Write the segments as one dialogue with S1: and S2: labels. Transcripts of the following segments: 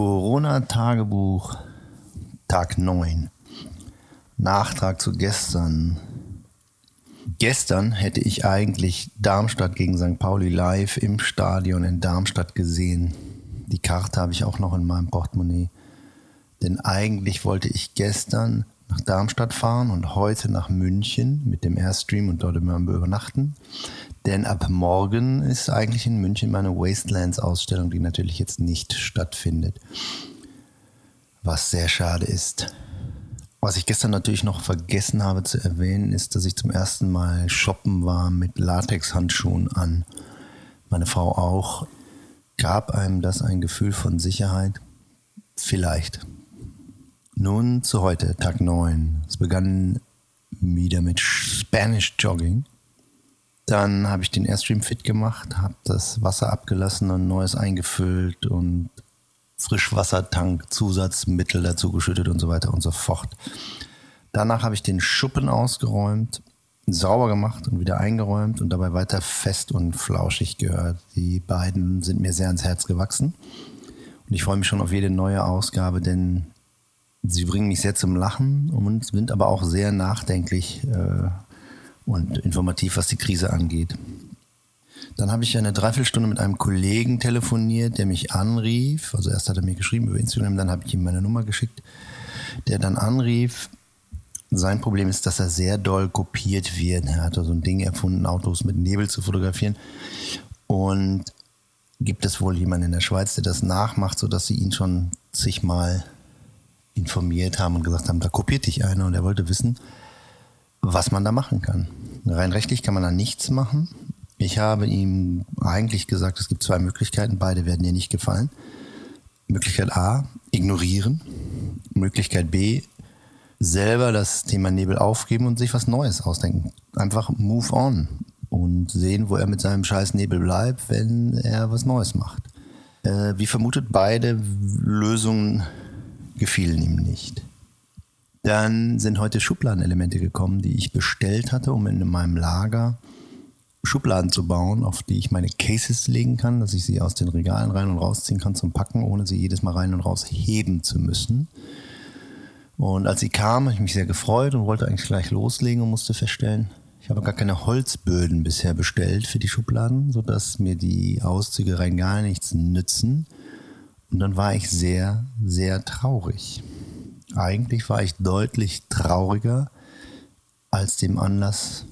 S1: Corona-Tagebuch, Tag 9. Nachtrag zu gestern. Gestern hätte ich eigentlich Darmstadt gegen St. Pauli live im Stadion in Darmstadt gesehen. Die Karte habe ich auch noch in meinem Portemonnaie. Denn eigentlich wollte ich gestern nach Darmstadt fahren und heute nach München mit dem Airstream und dort immer übernachten. Denn ab morgen ist eigentlich in München meine Wastelands-Ausstellung, die natürlich jetzt nicht stattfindet. Was sehr schade ist. Was ich gestern natürlich noch vergessen habe zu erwähnen, ist, dass ich zum ersten Mal shoppen war mit Latexhandschuhen an. Meine Frau auch. Gab einem das ein Gefühl von Sicherheit? Vielleicht. Nun zu heute, Tag 9. Es begann wieder mit Spanish Jogging. Dann habe ich den Airstream fit gemacht, habe das Wasser abgelassen und neues eingefüllt und Frischwassertank, Zusatzmittel dazu geschüttet und so weiter und so fort. Danach habe ich den Schuppen ausgeräumt, sauber gemacht und wieder eingeräumt und dabei weiter fest und flauschig gehört. Die beiden sind mir sehr ans Herz gewachsen und ich freue mich schon auf jede neue Ausgabe, denn sie bringen mich sehr zum Lachen und sind aber auch sehr nachdenklich äh, und informativ, was die Krise angeht. Dann habe ich eine Dreiviertelstunde mit einem Kollegen telefoniert, der mich anrief. Also erst hat er mir geschrieben über Instagram, dann habe ich ihm meine Nummer geschickt, der dann anrief. Sein Problem ist, dass er sehr doll kopiert wird. Er hat so ein Ding erfunden, Autos mit Nebel zu fotografieren. Und gibt es wohl jemanden in der Schweiz, der das nachmacht, sodass sie ihn schon zigmal informiert haben und gesagt haben, da kopiert dich einer und er wollte wissen, was man da machen kann. Rein rechtlich kann man da nichts machen. Ich habe ihm eigentlich gesagt, es gibt zwei Möglichkeiten, beide werden dir nicht gefallen. Möglichkeit A, ignorieren. Möglichkeit B, selber das Thema Nebel aufgeben und sich was Neues ausdenken. Einfach move on und sehen, wo er mit seinem scheiß Nebel bleibt, wenn er was Neues macht. Äh, wie vermutet, beide Lösungen gefielen ihm nicht. Dann sind heute Schubladenelemente gekommen, die ich bestellt hatte, um in meinem Lager Schubladen zu bauen, auf die ich meine Cases legen kann, dass ich sie aus den Regalen rein und rausziehen kann zum Packen, ohne sie jedes Mal rein und raus heben zu müssen. Und als sie kam, habe ich mich sehr gefreut und wollte eigentlich gleich loslegen und musste feststellen, ich habe gar keine Holzböden bisher bestellt für die Schubladen, sodass mir die Auszüge rein gar nichts nützen. Und dann war ich sehr, sehr traurig. Eigentlich war ich deutlich trauriger als dem Anlass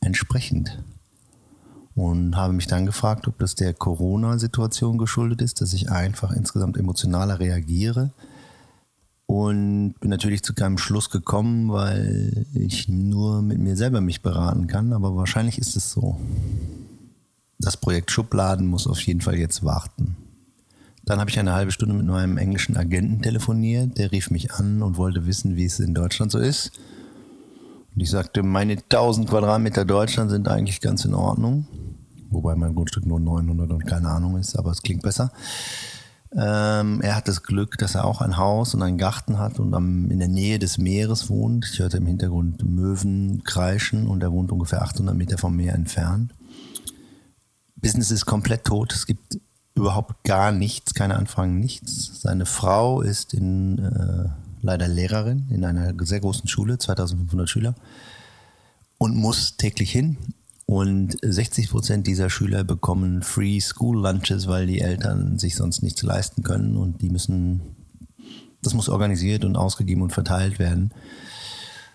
S1: entsprechend. Und habe mich dann gefragt, ob das der Corona-Situation geschuldet ist, dass ich einfach insgesamt emotionaler reagiere. Und bin natürlich zu keinem Schluss gekommen, weil ich nur mit mir selber mich beraten kann. Aber wahrscheinlich ist es so. Das Projekt Schubladen muss auf jeden Fall jetzt warten. Dann habe ich eine halbe Stunde mit meinem englischen Agenten telefoniert. Der rief mich an und wollte wissen, wie es in Deutschland so ist. Und ich sagte, meine 1000 Quadratmeter Deutschland sind eigentlich ganz in Ordnung. Wobei mein Grundstück nur 900 und keine Ahnung ist, aber es klingt besser. Ähm, er hat das Glück, dass er auch ein Haus und einen Garten hat und am, in der Nähe des Meeres wohnt. Ich hörte im Hintergrund Möwen kreischen und er wohnt ungefähr 800 Meter vom Meer entfernt. Business ist komplett tot. Es gibt überhaupt gar nichts, keine Anfragen, nichts. Seine Frau ist in, äh, leider Lehrerin in einer sehr großen Schule, 2500 Schüler, und muss täglich hin. Und 60 Prozent dieser Schüler bekommen Free School Lunches, weil die Eltern sich sonst nichts leisten können und die müssen, das muss organisiert und ausgegeben und verteilt werden,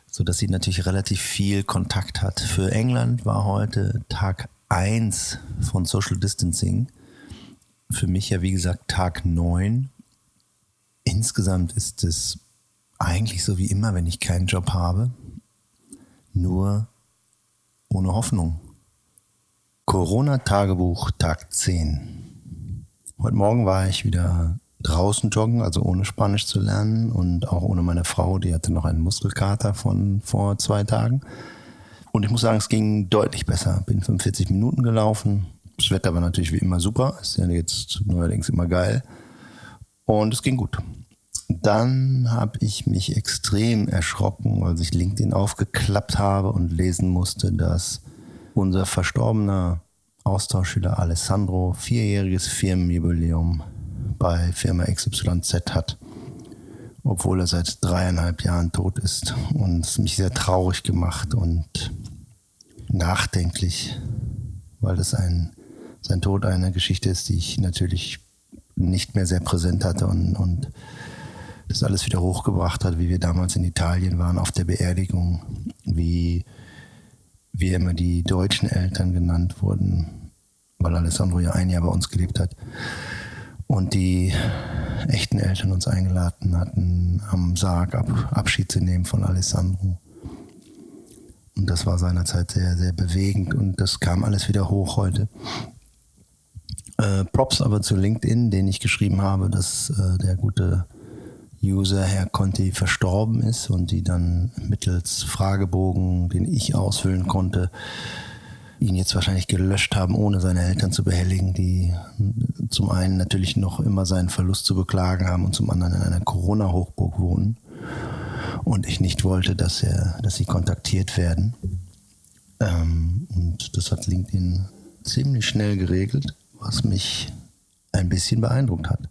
S1: sodass sie natürlich relativ viel Kontakt hat. Für England war heute Tag 1 von Social Distancing für mich ja, wie gesagt, Tag 9. Insgesamt ist es eigentlich so wie immer, wenn ich keinen Job habe, nur ohne Hoffnung. Corona-Tagebuch, Tag 10. Heute Morgen war ich wieder draußen joggen, also ohne Spanisch zu lernen und auch ohne meine Frau, die hatte noch einen Muskelkater von vor zwei Tagen. Und ich muss sagen, es ging deutlich besser. Bin 45 Minuten gelaufen, das Wetter war natürlich wie immer super, ist ja jetzt neuerdings immer geil. Und es ging gut. Dann habe ich mich extrem erschrocken, als ich LinkedIn aufgeklappt habe und lesen musste, dass unser verstorbener Austauschschüler Alessandro vierjähriges Firmenjubiläum bei Firma XYZ hat, obwohl er seit dreieinhalb Jahren tot ist. Und es mich sehr traurig gemacht und nachdenklich, weil das ein, sein Tod eine Geschichte ist, die ich natürlich nicht mehr sehr präsent hatte und, und das alles wieder hochgebracht hat, wie wir damals in Italien waren auf der Beerdigung, wie wir immer die deutschen Eltern genannt wurden, weil Alessandro ja ein Jahr bei uns gelebt hat. Und die echten Eltern uns eingeladen hatten, am Sarg ab, Abschied zu nehmen von Alessandro. Und das war seinerzeit sehr, sehr bewegend und das kam alles wieder hoch heute. Äh, Props aber zu LinkedIn, den ich geschrieben habe, dass äh, der gute User Herr Conti verstorben ist und die dann mittels Fragebogen, den ich ausfüllen konnte, ihn jetzt wahrscheinlich gelöscht haben, ohne seine Eltern zu behelligen, die zum einen natürlich noch immer seinen Verlust zu beklagen haben und zum anderen in einer Corona-Hochburg wohnen. Und ich nicht wollte, dass er, dass sie kontaktiert werden. Ähm, und das hat LinkedIn ziemlich schnell geregelt, was mich ein bisschen beeindruckt hat.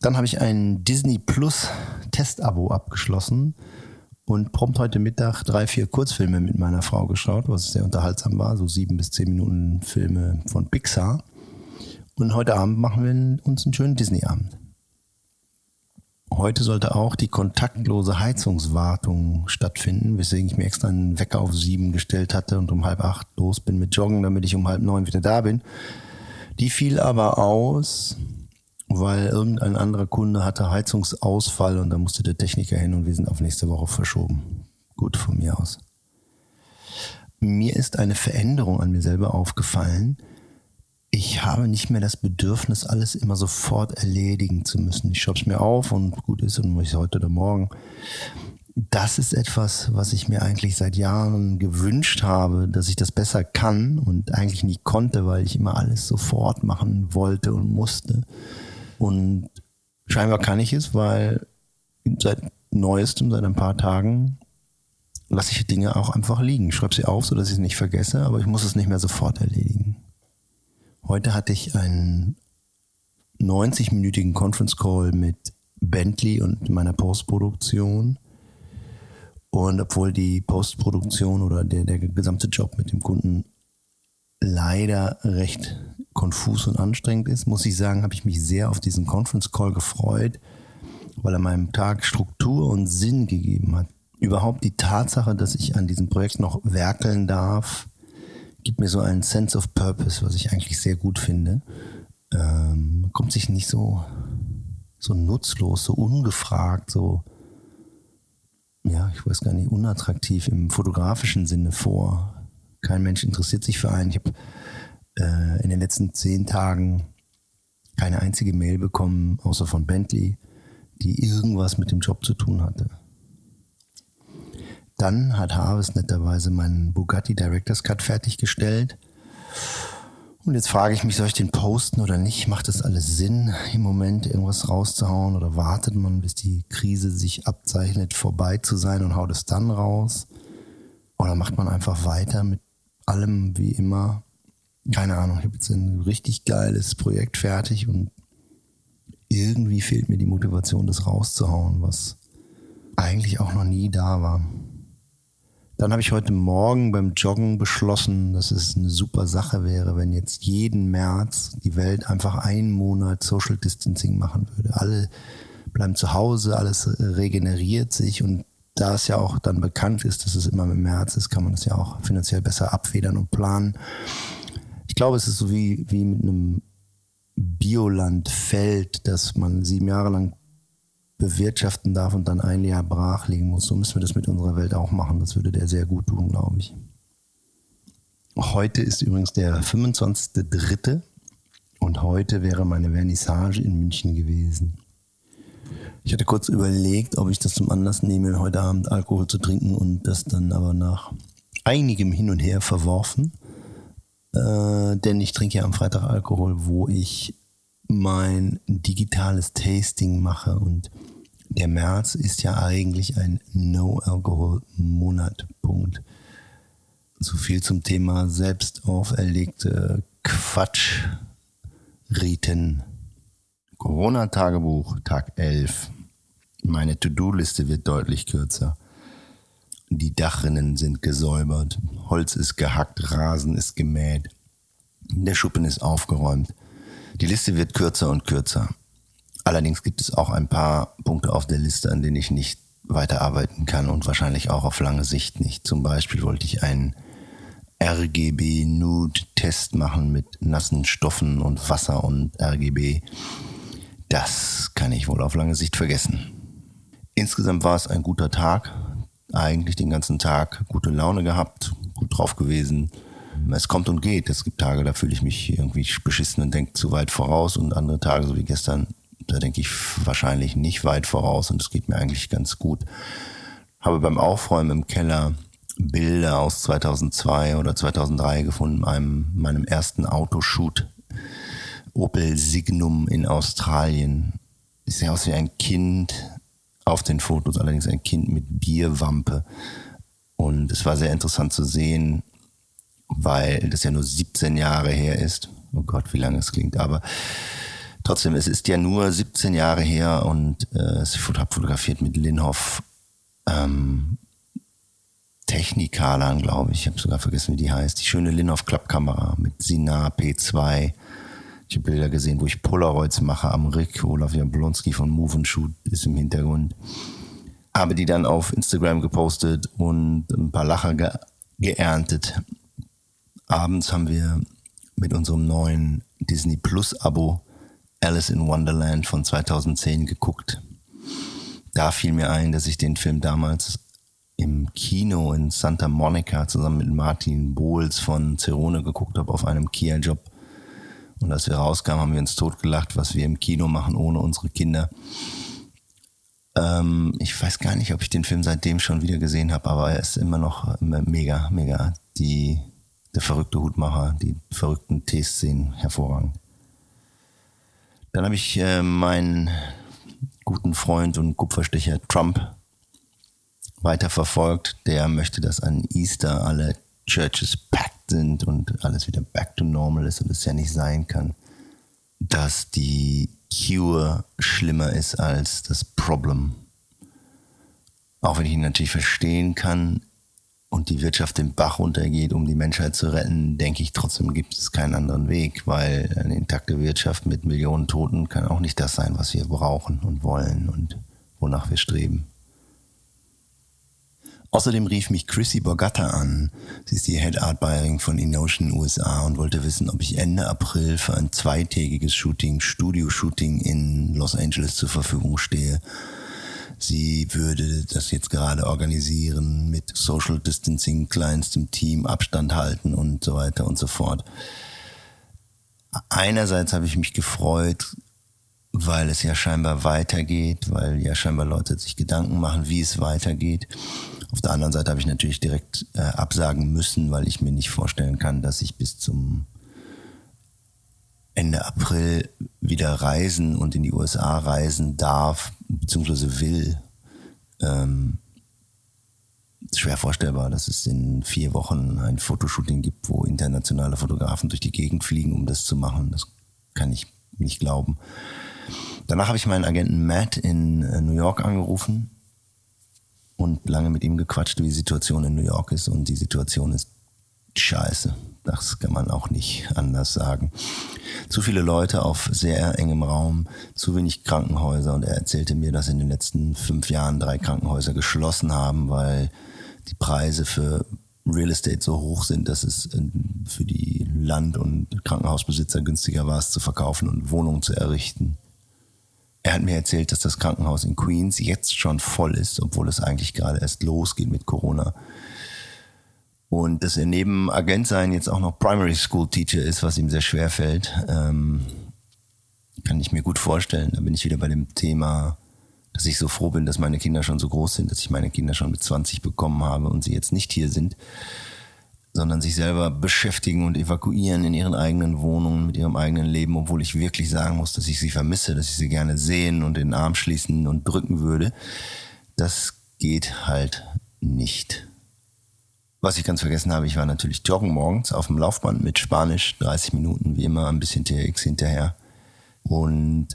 S1: Dann habe ich ein Disney Plus Testabo abgeschlossen und prompt heute Mittag drei, vier Kurzfilme mit meiner Frau geschaut, was sehr unterhaltsam war, so sieben bis zehn Minuten Filme von Pixar. Und heute Abend machen wir uns einen schönen Disney-Abend. Heute sollte auch die kontaktlose Heizungswartung stattfinden, weswegen ich mir extra einen Wecker auf sieben gestellt hatte und um halb acht los bin mit Joggen, damit ich um halb neun wieder da bin. Die fiel aber aus, weil irgendein anderer Kunde hatte Heizungsausfall und da musste der Techniker hin und wir sind auf nächste Woche verschoben. Gut von mir aus. Mir ist eine Veränderung an mir selber aufgefallen. Ich habe nicht mehr das Bedürfnis, alles immer sofort erledigen zu müssen. Ich schreibe es mir auf und gut ist und muss ich heute oder morgen. Das ist etwas, was ich mir eigentlich seit Jahren gewünscht habe, dass ich das besser kann und eigentlich nie konnte, weil ich immer alles sofort machen wollte und musste. Und scheinbar kann ich es, weil seit neuestem, seit ein paar Tagen, lasse ich Dinge auch einfach liegen. Schreibe sie auf, sodass ich es nicht vergesse, aber ich muss es nicht mehr sofort erledigen. Heute hatte ich einen 90-minütigen Conference Call mit Bentley und meiner Postproduktion. Und obwohl die Postproduktion oder der, der gesamte Job mit dem Kunden leider recht konfus und anstrengend ist, muss ich sagen, habe ich mich sehr auf diesen Conference Call gefreut, weil er meinem Tag Struktur und Sinn gegeben hat. Überhaupt die Tatsache, dass ich an diesem Projekt noch werkeln darf, gibt mir so einen Sense of Purpose, was ich eigentlich sehr gut finde. Ähm, kommt sich nicht so, so nutzlos, so ungefragt, so, ja, ich weiß gar nicht, unattraktiv im fotografischen Sinne vor. Kein Mensch interessiert sich für einen. Ich habe äh, in den letzten zehn Tagen keine einzige Mail bekommen, außer von Bentley, die irgendwas mit dem Job zu tun hatte. Dann hat Harvest netterweise meinen Bugatti Director's Cut fertiggestellt. Und jetzt frage ich mich, soll ich den posten oder nicht? Macht das alles Sinn, im Moment irgendwas rauszuhauen? Oder wartet man, bis die Krise sich abzeichnet, vorbei zu sein und haut es dann raus? Oder macht man einfach weiter mit allem wie immer? keine Ahnung, ich habe jetzt ein richtig geiles Projekt fertig und irgendwie fehlt mir die Motivation, das rauszuhauen, was eigentlich auch noch nie da war. Dann habe ich heute Morgen beim Joggen beschlossen, dass es eine super Sache wäre, wenn jetzt jeden März die Welt einfach einen Monat Social Distancing machen würde. Alle bleiben zu Hause, alles regeneriert sich und da es ja auch dann bekannt ist, dass es immer im März ist, kann man das ja auch finanziell besser abfedern und planen ich glaube, es ist so wie, wie mit einem Biolandfeld, das man sieben Jahre lang bewirtschaften darf und dann ein Jahr brach liegen muss. So müssen wir das mit unserer Welt auch machen. Das würde der sehr gut tun, glaube ich. Heute ist übrigens der 25.3. und heute wäre meine Vernissage in München gewesen. Ich hatte kurz überlegt, ob ich das zum Anlass nehme, heute Abend Alkohol zu trinken und das dann aber nach einigem Hin und Her verworfen. Äh, denn ich trinke ja am Freitag Alkohol, wo ich mein digitales Tasting mache und der März ist ja eigentlich ein No-Alkohol-Monat. Punkt. So viel zum Thema selbst auferlegte Quatschriten. Corona-Tagebuch, Tag 11. Meine To-Do-Liste wird deutlich kürzer. Die Dachrinnen sind gesäubert, Holz ist gehackt, Rasen ist gemäht, der Schuppen ist aufgeräumt. Die Liste wird kürzer und kürzer. Allerdings gibt es auch ein paar Punkte auf der Liste, an denen ich nicht weiterarbeiten kann und wahrscheinlich auch auf lange Sicht nicht. Zum Beispiel wollte ich einen RGB-Nude-Test machen mit nassen Stoffen und Wasser und RGB. Das kann ich wohl auf lange Sicht vergessen. Insgesamt war es ein guter Tag. Eigentlich den ganzen Tag gute Laune gehabt, gut drauf gewesen. Es kommt und geht. Es gibt Tage, da fühle ich mich irgendwie beschissen und denke zu weit voraus und andere Tage, so wie gestern, da denke ich wahrscheinlich nicht weit voraus und es geht mir eigentlich ganz gut. Habe beim Aufräumen im Keller Bilder aus 2002 oder 2003 gefunden, einem, meinem ersten Autoshoot. Opel Signum in Australien. Ich sehe aus wie ein Kind auf den Fotos, allerdings ein Kind mit Bierwampe. Und es war sehr interessant zu sehen, weil das ja nur 17 Jahre her ist. Oh Gott, wie lange es klingt, aber trotzdem, es ist ja nur 17 Jahre her und äh, es habe fotografiert mit Linhoff ähm, Technikalan, glaube ich. Ich habe sogar vergessen, wie die heißt. Die schöne Linhoff Klappkamera mit Sina P2. Ich habe Bilder gesehen, wo ich Polaroids mache am Rick. Olaf Jablonski von Move and Shoot ist im Hintergrund. Habe die dann auf Instagram gepostet und ein paar Lacher ge geerntet. Abends haben wir mit unserem neuen Disney Plus Abo Alice in Wonderland von 2010 geguckt. Da fiel mir ein, dass ich den Film damals im Kino in Santa Monica zusammen mit Martin Bohls von Cerone geguckt habe auf einem Kia-Job. Und als wir rauskamen, haben wir uns totgelacht, was wir im Kino machen ohne unsere Kinder. Ähm, ich weiß gar nicht, ob ich den Film seitdem schon wieder gesehen habe, aber er ist immer noch mega, mega. Die, der verrückte Hutmacher, die verrückten T-Szenen hervorragend. Dann habe ich äh, meinen guten Freund und Kupferstecher Trump weiterverfolgt. Der möchte, dass an Easter alle Churches packed sind und alles wieder back to normal ist und es ja nicht sein kann, dass die Cure schlimmer ist als das Problem. Auch wenn ich ihn natürlich verstehen kann und die Wirtschaft den Bach runtergeht, um die Menschheit zu retten, denke ich trotzdem gibt es keinen anderen Weg, weil eine intakte Wirtschaft mit Millionen Toten kann auch nicht das sein, was wir brauchen und wollen und wonach wir streben. Außerdem rief mich Chrissy Borgata an. Sie ist die Head Art Buyerin von Enotion USA und wollte wissen, ob ich Ende April für ein zweitägiges Shooting, Studio-Shooting in Los Angeles zur Verfügung stehe. Sie würde das jetzt gerade organisieren mit Social Distancing, kleinstem Team, Abstand halten und so weiter und so fort. Einerseits habe ich mich gefreut, weil es ja scheinbar weitergeht, weil ja scheinbar Leute sich Gedanken machen, wie es weitergeht. Auf der anderen Seite habe ich natürlich direkt äh, absagen müssen, weil ich mir nicht vorstellen kann, dass ich bis zum Ende April wieder reisen und in die USA reisen darf, beziehungsweise will. Ähm, schwer vorstellbar, dass es in vier Wochen ein Fotoshooting gibt, wo internationale Fotografen durch die Gegend fliegen, um das zu machen. Das kann ich nicht glauben. Danach habe ich meinen Agenten Matt in äh, New York angerufen und lange mit ihm gequatscht, wie die Situation in New York ist. Und die Situation ist scheiße. Das kann man auch nicht anders sagen. Zu viele Leute auf sehr engem Raum, zu wenig Krankenhäuser. Und er erzählte mir, dass in den letzten fünf Jahren drei Krankenhäuser geschlossen haben, weil die Preise für Real Estate so hoch sind, dass es für die Land- und Krankenhausbesitzer günstiger war, es zu verkaufen und Wohnungen zu errichten. Er hat mir erzählt, dass das Krankenhaus in Queens jetzt schon voll ist, obwohl es eigentlich gerade erst losgeht mit Corona. Und dass er neben Agentsein jetzt auch noch Primary School Teacher ist, was ihm sehr schwer fällt, ähm, kann ich mir gut vorstellen. Da bin ich wieder bei dem Thema, dass ich so froh bin, dass meine Kinder schon so groß sind, dass ich meine Kinder schon mit 20 bekommen habe und sie jetzt nicht hier sind sondern sich selber beschäftigen und evakuieren in ihren eigenen Wohnungen, mit ihrem eigenen Leben, obwohl ich wirklich sagen muss, dass ich sie vermisse, dass ich sie gerne sehen und den Arm schließen und drücken würde. Das geht halt nicht. Was ich ganz vergessen habe, ich war natürlich joggen morgens auf dem Laufband mit Spanisch, 30 Minuten wie immer, ein bisschen TX hinterher. Und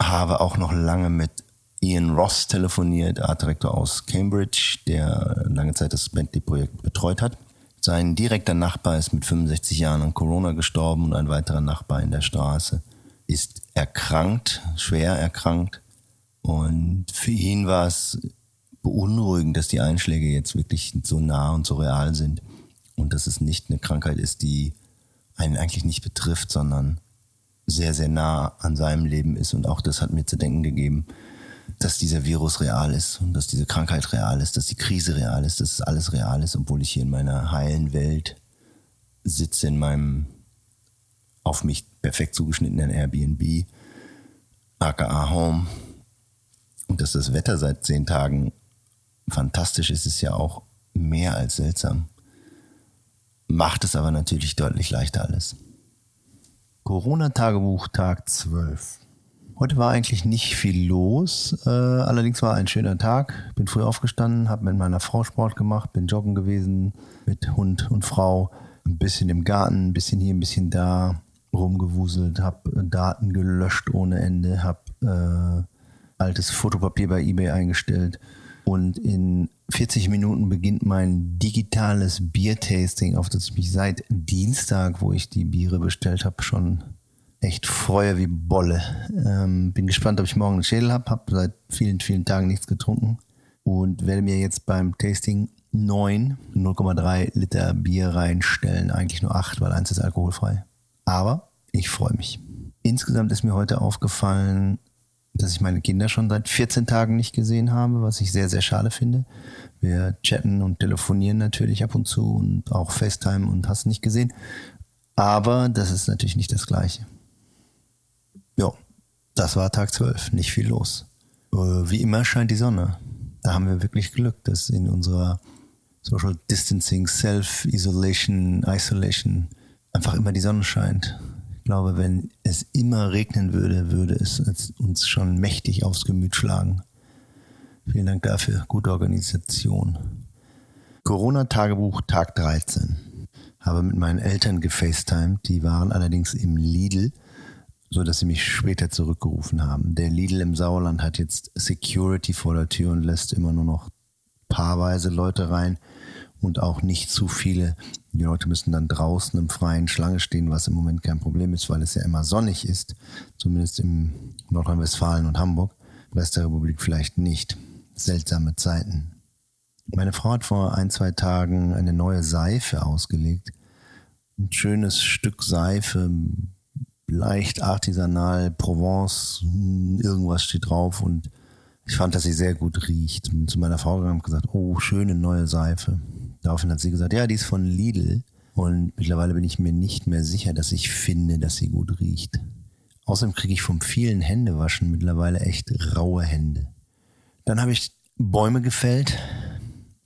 S1: habe auch noch lange mit Ian Ross telefoniert, Artdirektor aus Cambridge, der lange Zeit das Bentley-Projekt betreut hat. Sein direkter Nachbar ist mit 65 Jahren an Corona gestorben und ein weiterer Nachbar in der Straße ist erkrankt, schwer erkrankt. Und für ihn war es beunruhigend, dass die Einschläge jetzt wirklich so nah und so real sind. Und dass es nicht eine Krankheit ist, die einen eigentlich nicht betrifft, sondern sehr, sehr nah an seinem Leben ist. Und auch das hat mir zu denken gegeben, dass dieser Virus real ist und dass diese Krankheit real ist, dass die Krise real ist, dass alles real ist, obwohl ich hier in meiner heilen Welt sitze, in meinem auf mich perfekt zugeschnittenen Airbnb, aka Home. Und dass das Wetter seit zehn Tagen fantastisch ist, ist ja auch mehr als seltsam. Macht es aber natürlich deutlich leichter alles. Corona-Tagebuch Tag 12. Heute war eigentlich nicht viel los. Äh, allerdings war ein schöner Tag. Bin früh aufgestanden, habe mit meiner Frau Sport gemacht, bin joggen gewesen mit Hund und Frau. Ein bisschen im Garten, ein bisschen hier, ein bisschen da rumgewuselt, habe Daten gelöscht ohne Ende, habe äh, altes Fotopapier bei eBay eingestellt. Und in 40 Minuten beginnt mein digitales Biertasting, auf das ich mich seit Dienstag, wo ich die Biere bestellt habe, schon echt freue wie Bolle. Ähm, bin gespannt, ob ich morgen einen Schädel habe. Habe seit vielen, vielen Tagen nichts getrunken und werde mir jetzt beim Tasting 9 0,3 Liter Bier reinstellen. Eigentlich nur 8, weil eins ist alkoholfrei. Aber ich freue mich. Insgesamt ist mir heute aufgefallen, dass ich meine Kinder schon seit 14 Tagen nicht gesehen habe, was ich sehr, sehr schade finde. Wir chatten und telefonieren natürlich ab und zu und auch FaceTime und hast nicht gesehen. Aber das ist natürlich nicht das Gleiche. Ja, das war Tag 12, nicht viel los. Äh, wie immer scheint die Sonne. Da haben wir wirklich Glück, dass in unserer Social Distancing, Self-Isolation, Isolation einfach immer die Sonne scheint. Ich glaube, wenn es immer regnen würde, würde es uns schon mächtig aufs Gemüt schlagen. Vielen Dank dafür. Gute Organisation. Corona-Tagebuch Tag 13. Habe mit meinen Eltern gefacetimed. Die waren allerdings im Lidl, so dass sie mich später zurückgerufen haben. Der Lidl im Sauerland hat jetzt Security vor der Tür und lässt immer nur noch paarweise Leute rein und auch nicht zu viele. Die Leute müssen dann draußen im freien Schlange stehen, was im Moment kein Problem ist, weil es ja immer sonnig ist, zumindest in Nordrhein-Westfalen und Hamburg. Rest der Republik vielleicht nicht. Seltsame Zeiten. Meine Frau hat vor ein, zwei Tagen eine neue Seife ausgelegt. Ein schönes Stück Seife, leicht artisanal, Provence, irgendwas steht drauf und ich fand, dass sie sehr gut riecht. Bin zu meiner Frau gegangen und gesagt, oh, schöne neue Seife. Daraufhin hat sie gesagt, ja, die ist von Lidl. Und mittlerweile bin ich mir nicht mehr sicher, dass ich finde, dass sie gut riecht. Außerdem kriege ich vom vielen Händewaschen mittlerweile echt raue Hände. Dann habe ich Bäume gefällt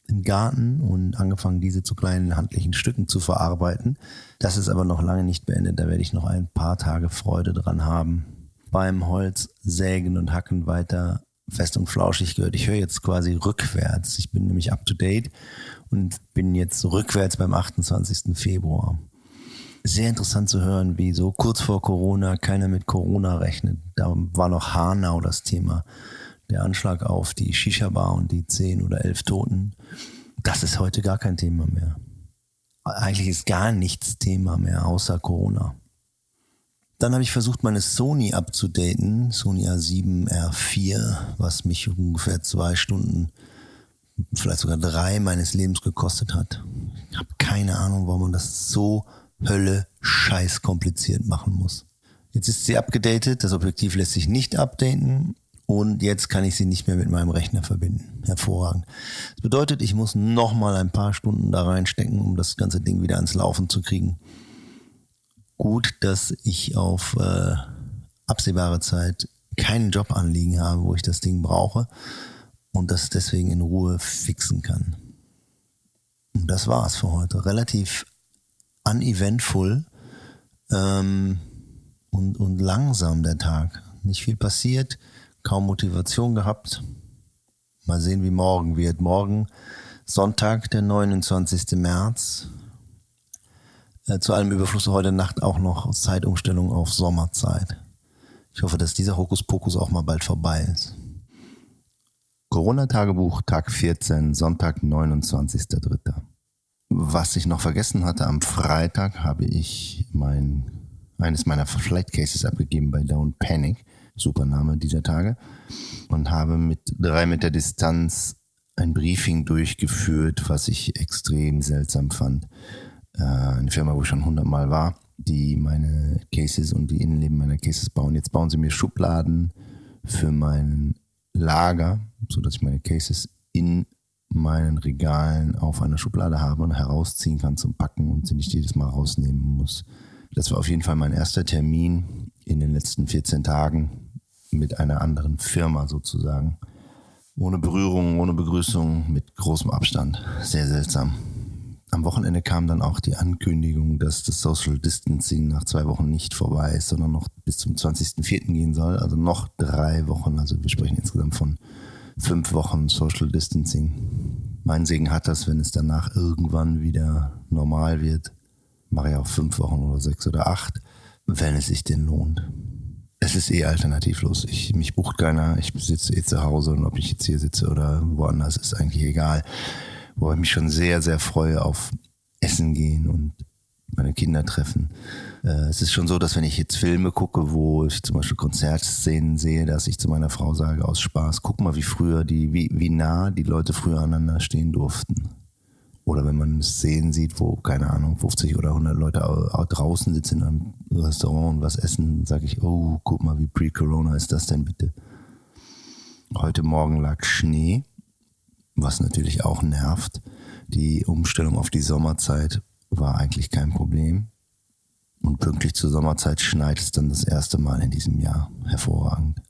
S1: im Garten und angefangen, diese zu kleinen handlichen Stücken zu verarbeiten. Das ist aber noch lange nicht beendet. Da werde ich noch ein paar Tage Freude dran haben. Beim Holz sägen und hacken weiter fest und flauschig gehört. Ich höre jetzt quasi rückwärts. Ich bin nämlich up to date und bin jetzt rückwärts beim 28. Februar. Sehr interessant zu hören, wie so kurz vor Corona keiner mit Corona rechnet. Da war noch Hanau das Thema. Der Anschlag auf die Shisha-Bar und die zehn oder elf Toten. Das ist heute gar kein Thema mehr. Eigentlich ist gar nichts Thema mehr außer Corona. Dann habe ich versucht, meine Sony abzudaten, Sony A7 R4, was mich ungefähr zwei Stunden, vielleicht sogar drei meines Lebens gekostet hat. Ich habe keine Ahnung, warum man das so Hölle scheiß kompliziert machen muss. Jetzt ist sie abgedatet, das Objektiv lässt sich nicht updaten und jetzt kann ich sie nicht mehr mit meinem Rechner verbinden. Hervorragend. Das bedeutet, ich muss nochmal ein paar Stunden da reinstecken, um das ganze Ding wieder ans Laufen zu kriegen gut, dass ich auf äh, absehbare Zeit keinen Job anliegen habe, wo ich das Ding brauche und das deswegen in Ruhe fixen kann. Und das war's für heute. Relativ uneventful ähm, und, und langsam der Tag. Nicht viel passiert, kaum Motivation gehabt. Mal sehen, wie morgen wird. Morgen Sonntag, der 29. März, äh, zu allem Überfluss heute Nacht auch noch Zeitumstellung auf Sommerzeit. Ich hoffe, dass dieser Hokuspokus auch mal bald vorbei ist. Corona-Tagebuch, Tag 14, Sonntag, 29.03. Was ich noch vergessen hatte, am Freitag habe ich mein, eines meiner Flight Cases abgegeben bei Don't Panic, super Name dieser Tage, und habe mit drei Meter Distanz ein Briefing durchgeführt, was ich extrem seltsam fand. Äh, eine Firma, wo ich schon hundertmal war, die meine Cases und die Innenleben meiner Cases bauen. Jetzt bauen sie mir Schubladen für mein Lager, sodass ich meine Cases in meinen Regalen auf einer Schublade habe und herausziehen kann zum Packen und sie nicht jedes Mal rausnehmen muss. Das war auf jeden Fall mein erster Termin in den letzten 14 Tagen mit einer anderen Firma sozusagen. Ohne Berührung, ohne Begrüßung, mit großem Abstand. Sehr seltsam. Am Wochenende kam dann auch die Ankündigung, dass das Social Distancing nach zwei Wochen nicht vorbei ist, sondern noch bis zum 20.04. gehen soll. Also noch drei Wochen. Also wir sprechen insgesamt von fünf Wochen Social Distancing. Mein Segen hat das, wenn es danach irgendwann wieder normal wird. Mache ich auch fünf Wochen oder sechs oder acht, wenn es sich denn lohnt es ist eh alternativlos. Ich, mich bucht keiner. Ich sitze eh zu Hause und ob ich jetzt hier sitze oder woanders, ist eigentlich egal. Wo ich mich schon sehr, sehr freue auf Essen gehen und meine Kinder treffen. Äh, es ist schon so, dass wenn ich jetzt Filme gucke, wo ich zum Beispiel Konzertszenen sehe, dass ich zu meiner Frau sage aus Spaß, guck mal, wie früher die, wie, wie nah die Leute früher aneinander stehen durften. Oder wenn man Szenen sieht, wo, keine Ahnung, 50 oder 100 Leute draußen sitzen in einem Restaurant und was essen, sage ich, oh, guck mal, wie pre-Corona ist das denn bitte? Heute Morgen lag Schnee, was natürlich auch nervt. Die Umstellung auf die Sommerzeit war eigentlich kein Problem. Und pünktlich zur Sommerzeit schneit es dann das erste Mal in diesem Jahr. Hervorragend.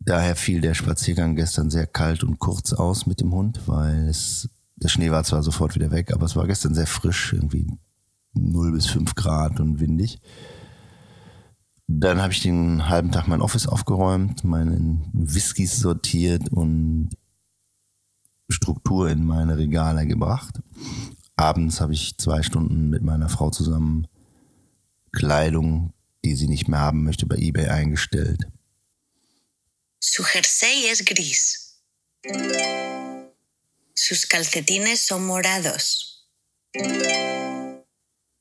S1: Daher fiel der Spaziergang gestern sehr kalt und kurz aus mit dem Hund, weil es der Schnee war zwar sofort wieder weg, aber es war gestern sehr frisch, irgendwie 0 bis 5 Grad und windig. Dann habe ich den halben Tag mein Office aufgeräumt, meinen Whiskys sortiert und Struktur in meine Regale gebracht. Abends habe ich zwei Stunden mit meiner Frau zusammen Kleidung, die sie nicht mehr haben möchte, bei eBay eingestellt.
S2: Su jersey es gris. Sus calcetines son morados.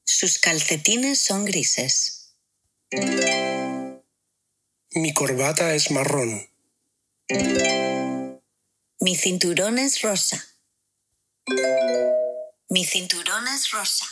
S2: Sus calcetines son grises.
S3: Mi corbata es marrón.
S2: Mi cinturón es rosa. Mi cinturón es rosa.